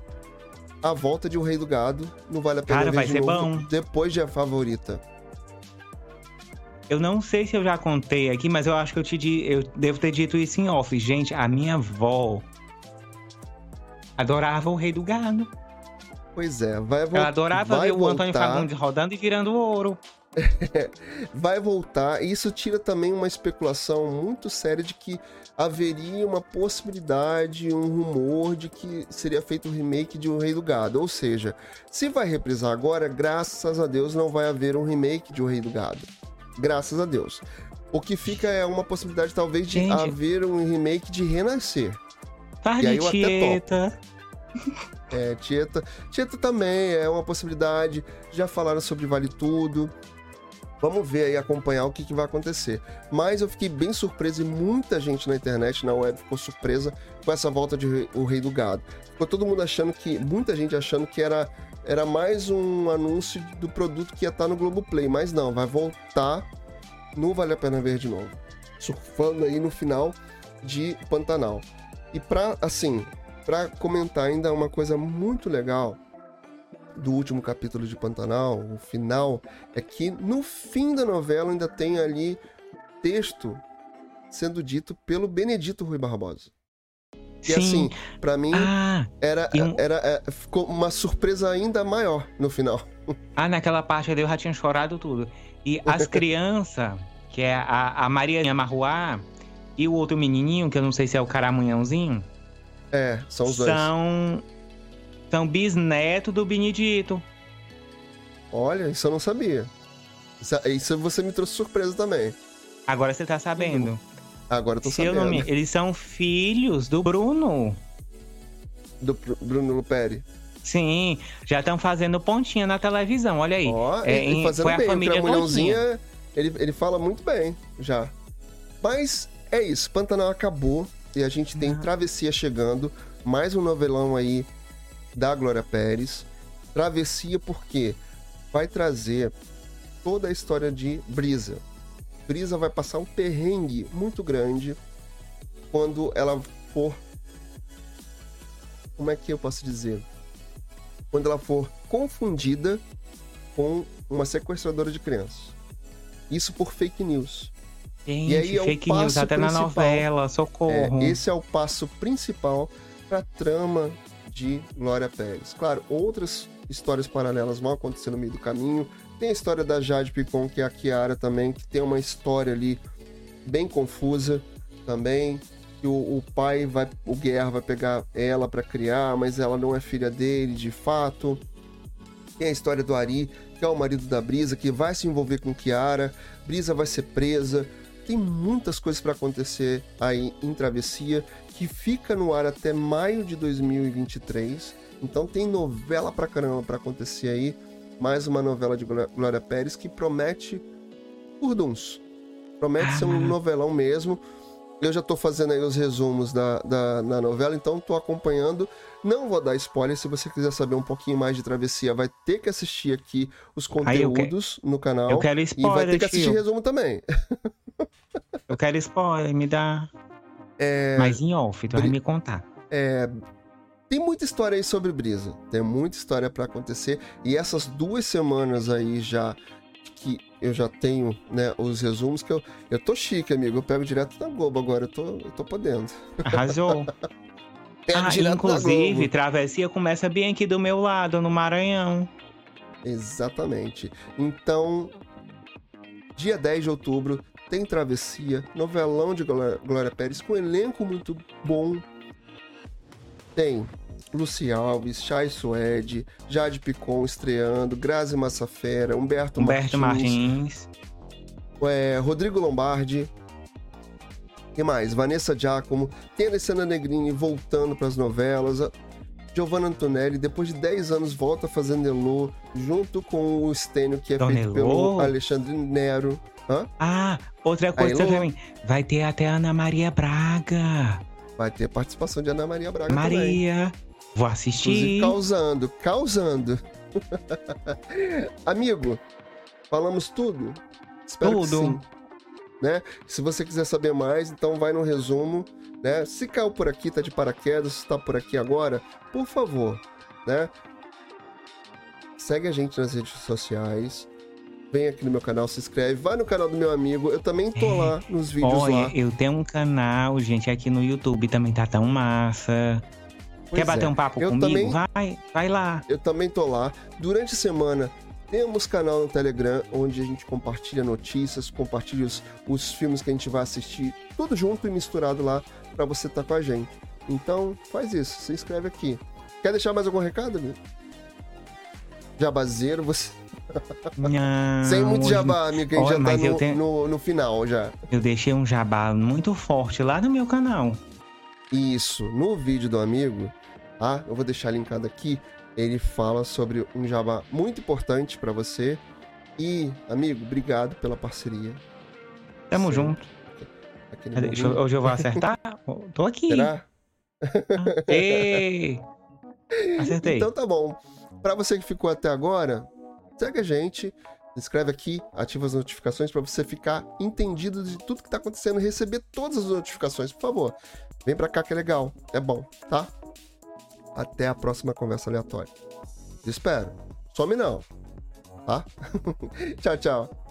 a volta de O Rei do Gado. Não vale a pena Cara, ver vai de ser novo, bom. depois de A Favorita. Eu não sei se eu já contei aqui, mas eu acho que eu te eu devo ter dito isso em off. Gente, a minha avó adorava o Rei do Gado. Pois é, vai voltar. Ela adorava ver voltar. o Antônio Fagundes rodando e virando ouro. vai voltar. Isso tira também uma especulação muito séria de que haveria uma possibilidade, um rumor de que seria feito um remake de O Rei do Gado. Ou seja, se vai reprisar agora, graças a Deus não vai haver um remake de O Rei do Gado. Graças a Deus. O que fica é uma possibilidade, talvez, de Gente. haver um remake de Renascer. Tarde, e aí eu até topo. É, Tieta. Tieta também é uma possibilidade. Já falaram sobre Vale Tudo. Vamos ver aí, acompanhar o que, que, vai acontecer. Mas eu fiquei bem surpreso e muita gente na internet, na web, ficou surpresa com essa volta de O Rei do Gado. Ficou todo mundo achando que, muita gente achando que era, era mais um anúncio do produto que ia estar no Globoplay. Mas não, vai voltar no Vale a Pena Ver de novo. Surfando aí no final de Pantanal. E pra, assim, para comentar ainda uma coisa muito legal do último capítulo de Pantanal, o final, é que no fim da novela ainda tem ali texto sendo dito pelo Benedito Rui Barbosa. E Sim. assim, para mim, ah, era, um... era, é, ficou uma surpresa ainda maior no final. Ah, naquela parte ali eu já tinha chorado tudo. E as crianças, que é a, a Maria Marruá e o outro menininho, que eu não sei se é o Caramunhãozinho, é, são os dois. São, são bisneto do Benedito. Olha, isso eu não sabia. Isso, isso você me trouxe surpresa também. Agora você tá sabendo. Agora eu tô Se sabendo. eles são filhos do Bruno. Do Bruno Luperi. Sim, já estão fazendo pontinha na televisão, olha aí. Ó, oh, é, fazendo foi bem, a família ele, ele fala muito bem, já. Mas é isso, Pantanal acabou. E a gente tem Travessia chegando, mais um novelão aí da Glória Pérez. Travessia porque vai trazer toda a história de Brisa. Brisa vai passar um perrengue muito grande quando ela for. Como é que eu posso dizer? Quando ela for confundida com uma sequestradora de crianças. Isso por fake news. Gente, e aí é fake o news até na novela, socorro. É, esse é o passo principal para a trama de Glória Pérez. Claro, outras histórias paralelas vão acontecer no meio do caminho. Tem a história da Jade Picon, que é a Kiara também, que tem uma história ali bem confusa também. Que o, o pai vai, o Guerra vai pegar ela para criar, mas ela não é filha dele de fato. Tem a história do Ari, que é o marido da Brisa, que vai se envolver com Kiara. Brisa vai ser presa tem muitas coisas para acontecer aí em Travessia, que fica no ar até maio de 2023. Então tem novela pra caramba para acontecer aí. Mais uma novela de Glória Pérez que promete curduns. Promete ah. ser um novelão mesmo. Eu já tô fazendo aí os resumos da, da, da, novela, então tô acompanhando. Não vou dar spoiler, se você quiser saber um pouquinho mais de Travessia, vai ter que assistir aqui os conteúdos no canal. Eu quero spoiler, E vai ter que assistir tio. resumo também. Eu quero spoiler, me dá. É... Mas em off, tu vai me contar. É... Tem muita história aí sobre Brisa. Tem muita história para acontecer. E essas duas semanas aí já que eu já tenho, né, os resumos que eu, eu tô chique, amigo. Eu pego direto da Globo agora, eu tô, eu tô podendo. Arrasou. ah, inclusive, Travessia começa bem aqui do meu lado, no Maranhão. Exatamente. Então, dia 10 de outubro, tem Travessia, novelão de Glória Pérez, com um elenco muito bom. Tem Luci Alves, Chay Suede, Jade Picon estreando, Grazi Massafera, Humberto, Humberto Martins, Martins. É, Rodrigo Lombardi, que mais? Vanessa Giacomo, tem Alessandra Negrini voltando para as novelas, Giovanna Antonelli, depois de 10 anos, volta fazendo Elô, junto com o Stênio, que é Dona feito Elô? pelo Alexandre Nero. Hã? Ah, outra coisa também. Vai ter até Ana Maria Braga. Vai ter participação de Ana Maria Braga Maria. Também. Vou assistir. Inclusive, causando, causando. Amigo, falamos tudo? Espero tudo. Né? Se você quiser saber mais, então vai no resumo. Né? Se caiu por aqui, tá de paraquedas, está por aqui agora, por favor, né? Segue a gente nas redes sociais. Vem aqui no meu canal, se inscreve, vai no canal do meu amigo. Eu também tô é. lá nos vídeos Olha, lá. Eu tenho um canal, gente, aqui no YouTube também tá tão massa. Pois Quer bater é. um papo eu comigo? Também, vai, vai lá. Eu também tô lá. Durante a semana temos canal no Telegram onde a gente compartilha notícias, compartilha os, os filmes que a gente vai assistir, tudo junto e misturado lá para você estar tá com a gente. Então, faz isso, se inscreve aqui. Quer deixar mais algum recado, amigo? Jabazeiro, você. Não, Sem muito jabá, amigo, que a gente já tá no, tenho... no, no, final já. Eu deixei um jabá muito forte lá no meu canal. Isso, no vídeo do amigo, tá? Eu vou deixar linkado aqui ele fala sobre um jabá muito importante para você. E, amigo, obrigado pela parceria. Tamo Sim. junto. Deixa, hoje eu vou acertar? Tô aqui. Será? Ei! Acertei. Então tá bom. Para você que ficou até agora, segue a gente, se inscreve aqui, ativa as notificações para você ficar entendido de tudo que tá acontecendo e receber todas as notificações, por favor. Vem pra cá que é legal, é bom, tá? Até a próxima conversa aleatória. Te espero. Some não. Tá? tchau, tchau.